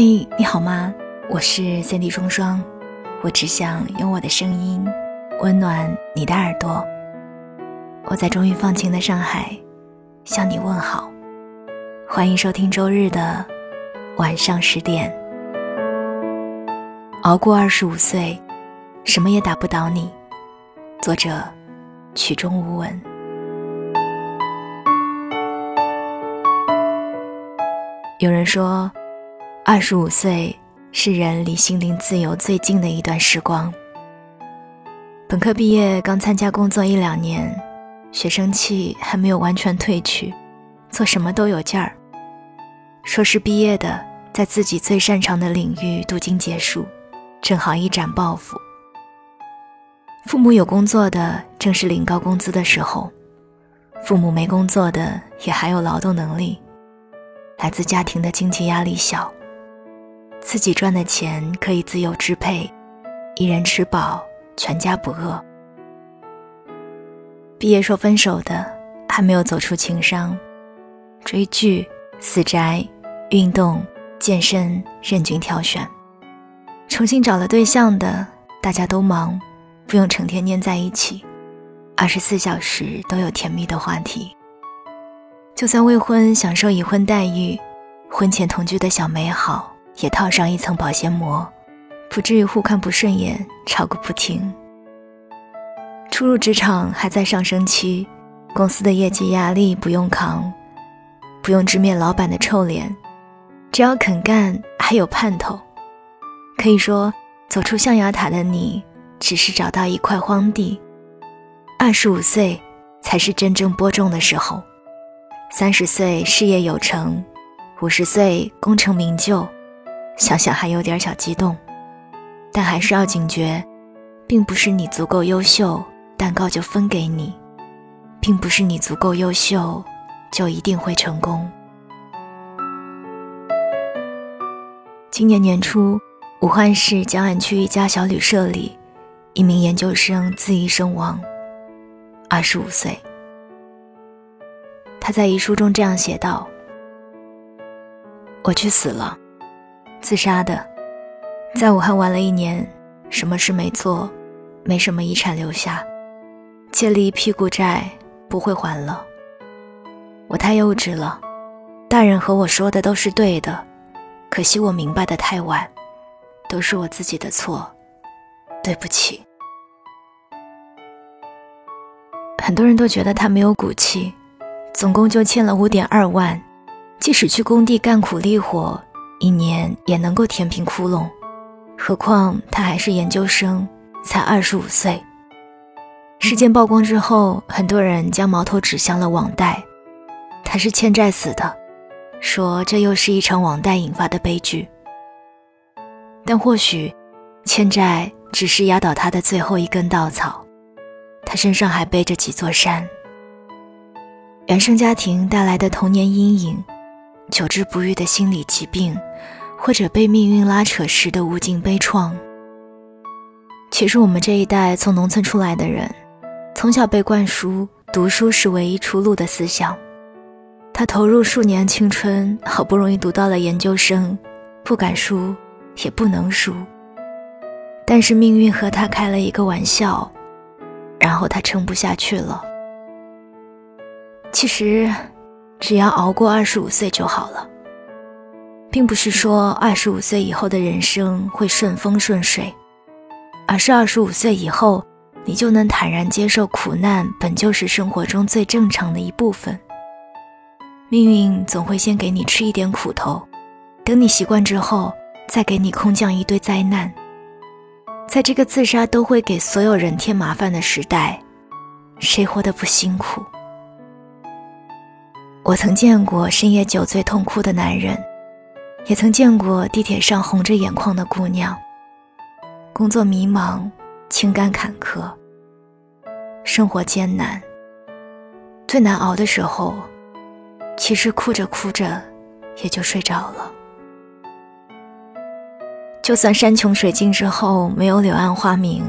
嘿，你好吗？我是三 D 双双，我只想用我的声音温暖你的耳朵。我在终于放晴的上海向你问好，欢迎收听周日的晚上十点。熬过二十五岁，什么也打不倒你。作者：曲终无闻。有人说。二十五岁是人离心灵自由最近的一段时光。本科毕业刚参加工作一两年，学生气还没有完全褪去，做什么都有劲儿。硕士毕业的，在自己最擅长的领域镀金结束，正好一展抱负。父母有工作的，正是领高工资的时候；父母没工作的，也还有劳动能力，来自家庭的经济压力小。自己赚的钱可以自由支配，一人吃饱，全家不饿。毕业说分手的还没有走出情伤，追剧、死宅、运动、健身任君挑选。重新找了对象的，大家都忙，不用成天黏在一起，二十四小时都有甜蜜的话题。就算未婚，享受已婚待遇，婚前同居的小美好。也套上一层保鲜膜，不至于互看不顺眼，吵个不停。初入职场还在上升期，公司的业绩压力不用扛，不用直面老板的臭脸，只要肯干，还有盼头。可以说，走出象牙塔的你，只是找到一块荒地。二十五岁才是真正播种的时候，三十岁事业有成，五十岁功成名就。想想还有点小激动，但还是要警觉，并不是你足够优秀，蛋糕就分给你；并不是你足够优秀，就一定会成功。今年年初，武汉市江岸区一家小旅社里，一名研究生自缢身亡，二十五岁。他在遗书中这样写道：“我去死了。”自杀的，在武汉玩了一年，什么事没做，没什么遗产留下，借了一屁股债，不会还了。我太幼稚了，大人和我说的都是对的，可惜我明白的太晚，都是我自己的错，对不起。很多人都觉得他没有骨气，总共就欠了五点二万，即使去工地干苦力活。一年也能够填平窟窿，何况他还是研究生，才二十五岁。事件曝光之后，很多人将矛头指向了网贷，他是欠债死的，说这又是一场网贷引发的悲剧。但或许，欠债只是压倒他的最后一根稻草，他身上还背着几座山。原生家庭带来的童年阴影。久治不愈的心理疾病，或者被命运拉扯时的无尽悲怆。其实我们这一代从农村出来的人，从小被灌输读书是唯一出路的思想。他投入数年青春，好不容易读到了研究生，不敢输，也不能输。但是命运和他开了一个玩笑，然后他撑不下去了。其实。只要熬过二十五岁就好了，并不是说二十五岁以后的人生会顺风顺水，而是二十五岁以后，你就能坦然接受苦难本就是生活中最正常的一部分。命运总会先给你吃一点苦头，等你习惯之后，再给你空降一堆灾难。在这个自杀都会给所有人添麻烦的时代，谁活得不辛苦？我曾见过深夜酒醉痛哭的男人，也曾见过地铁上红着眼眶的姑娘。工作迷茫，情感坎坷，生活艰难。最难熬的时候，其实哭着哭着也就睡着了。就算山穷水尽之后没有柳暗花明，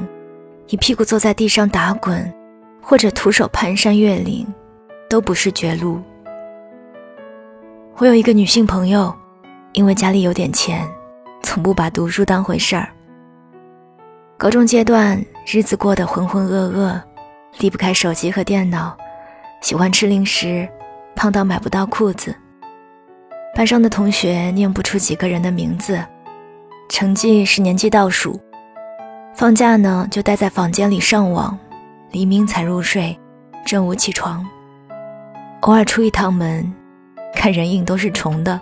一屁股坐在地上打滚，或者徒手攀山越岭，都不是绝路。我有一个女性朋友，因为家里有点钱，从不把读书当回事儿。高中阶段，日子过得浑浑噩噩，离不开手机和电脑，喜欢吃零食，胖到买不到裤子。班上的同学念不出几个人的名字，成绩是年级倒数。放假呢，就待在房间里上网，黎明才入睡，正午起床。偶尔出一趟门，看人影都是重的。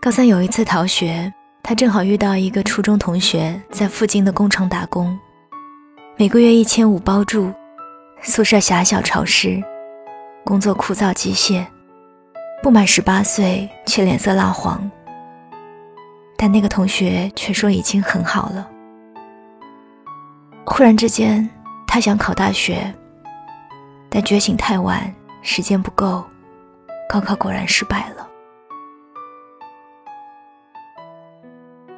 高三有一次逃学，他正好遇到一个初中同学在附近的工厂打工，每个月一千五包住，宿舍狭小潮湿，工作枯燥机械，不满十八岁却脸色蜡黄。但那个同学却说已经很好了。忽然之间，他想考大学，但觉醒太晚，时间不够，高考果然失败了。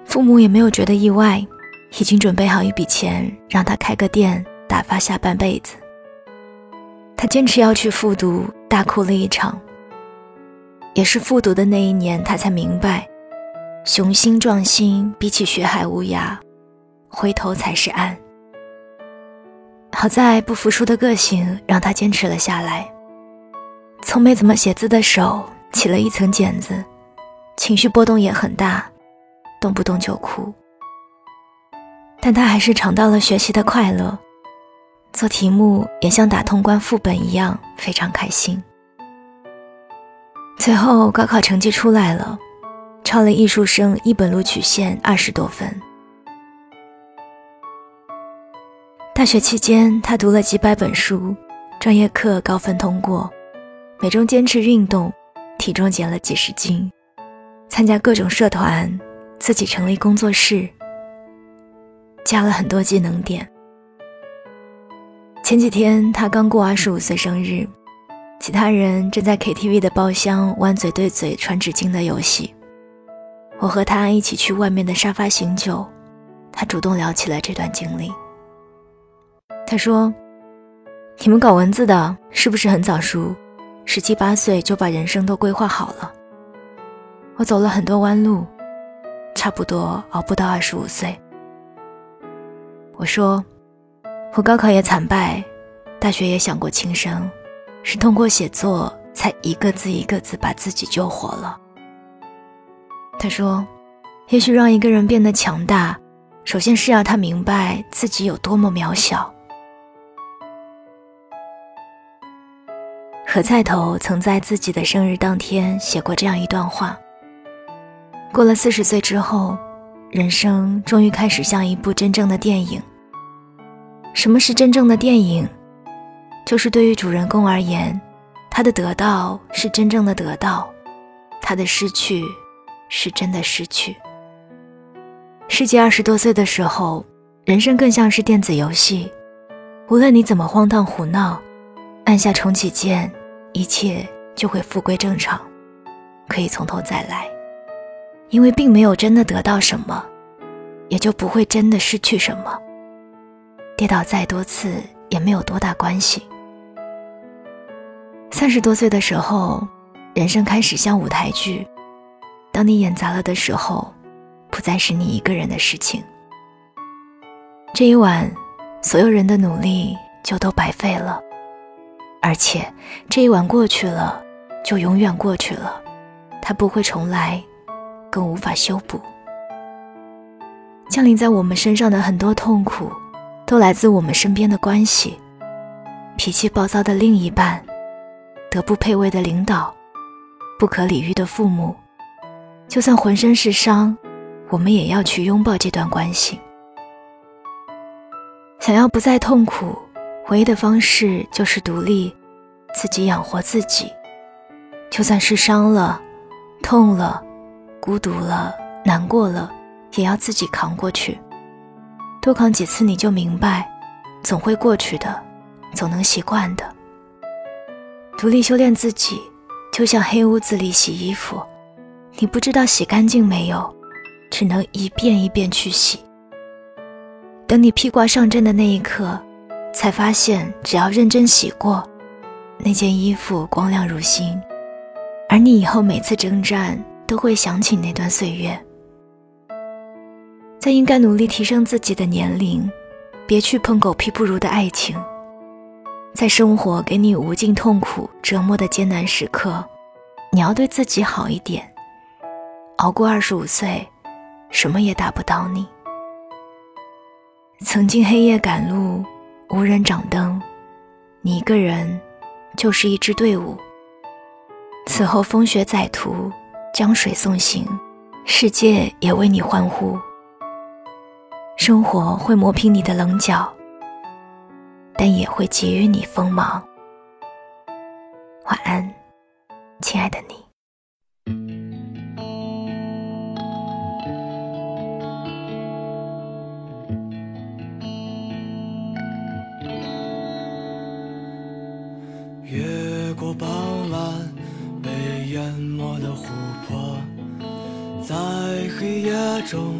父母也没有觉得意外，已经准备好一笔钱让他开个店打发下半辈子。他坚持要去复读，大哭了一场。也是复读的那一年，他才明白，雄心壮心比起学海无涯，回头才是岸。好在不服输的个性让他坚持了下来。从没怎么写字的手起了一层茧子，情绪波动也很大，动不动就哭。但他还是尝到了学习的快乐，做题目也像打通关副本一样非常开心。最后高考成绩出来了，超了艺术生一本录取线二十多分。大学期间，他读了几百本书，专业课高分通过，每周坚持运动，体重减了几十斤，参加各种社团，自己成立工作室，加了很多技能点。前几天他刚过二十五岁生日，其他人正在 KTV 的包厢弯嘴对嘴传纸巾的游戏，我和他一起去外面的沙发醒酒，他主动聊起了这段经历。他说：“你们搞文字的，是不是很早熟？十七八岁就把人生都规划好了？我走了很多弯路，差不多熬不到二十五岁。”我说：“我高考也惨败，大学也想过轻生，是通过写作才一个字一个字把自己救活了。”他说：“也许让一个人变得强大，首先是要他明白自己有多么渺小。”何菜头曾在自己的生日当天写过这样一段话：过了四十岁之后，人生终于开始像一部真正的电影。什么是真正的电影？就是对于主人公而言，他的得到是真正的得到，他的失去是真的失去。世界二十多岁的时候，人生更像是电子游戏，无论你怎么荒唐胡闹，按下重启键。一切就会复归正常，可以从头再来，因为并没有真的得到什么，也就不会真的失去什么。跌倒再多次也没有多大关系。三十多岁的时候，人生开始像舞台剧，当你演砸了的时候，不再是你一个人的事情。这一晚，所有人的努力就都白费了。而且，这一晚过去了，就永远过去了，它不会重来，更无法修补。降临在我们身上的很多痛苦，都来自我们身边的关系：脾气暴躁的另一半，德不配位的领导，不可理喻的父母。就算浑身是伤，我们也要去拥抱这段关系。想要不再痛苦。唯一的方式就是独立，自己养活自己。就算是伤了、痛了、孤独了、难过了，也要自己扛过去。多扛几次，你就明白，总会过去的，总能习惯的。独立修炼自己，就像黑屋子里洗衣服，你不知道洗干净没有，只能一遍一遍去洗。等你披挂上阵的那一刻。才发现，只要认真洗过，那件衣服光亮如新，而你以后每次征战都会想起那段岁月。在应该努力提升自己的年龄，别去碰狗屁不如的爱情。在生活给你无尽痛苦折磨的艰难时刻，你要对自己好一点。熬过二十五岁，什么也打不倒你。曾经黑夜赶路，无人掌灯，你一个人就是一支队伍。此后风雪载途，江水送行，世界也为你欢呼。生活会磨平你的棱角，但也会给予你锋芒。晚安，亲爱的你。琥珀，在黑夜中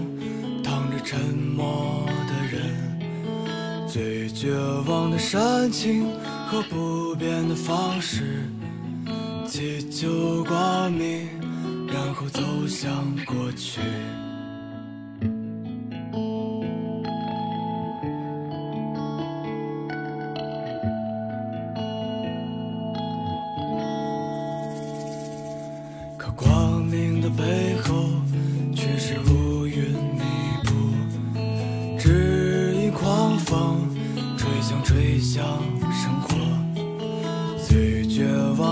躺着。沉默的人，最绝望的煽情和不变的方式，祈求光明，然后走向过去。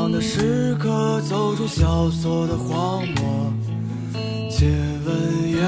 望的时刻，走出萧索的荒漠，亲吻夜，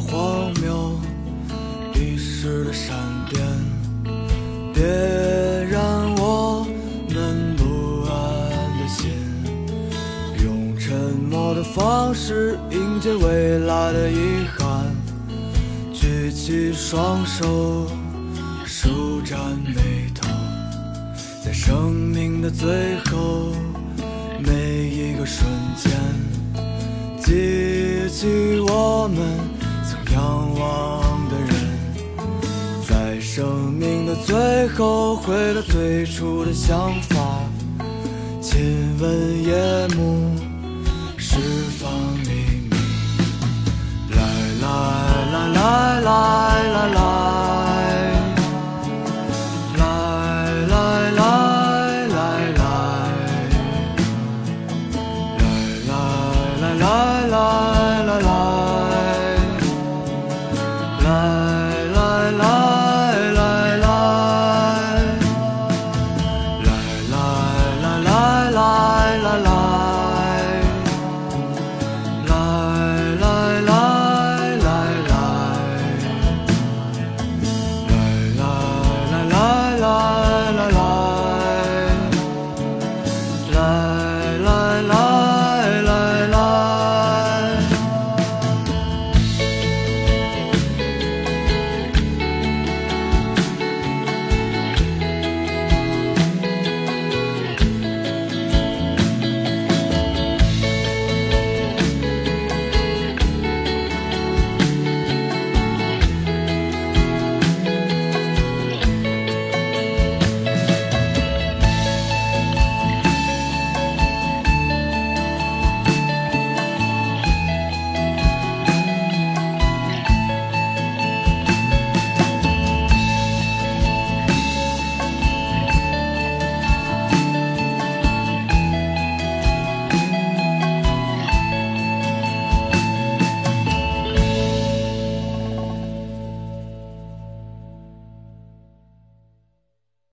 荒谬，遗失的闪电，别让我们不安的心。用沉默的方式迎接未来的遗憾，举起双手，舒展眉头，在生命的最后每一个瞬间，记起我们。向往的人在生命的最后回到最初的想法亲吻夜幕释放黎明来来来来来来来来来来来来来来来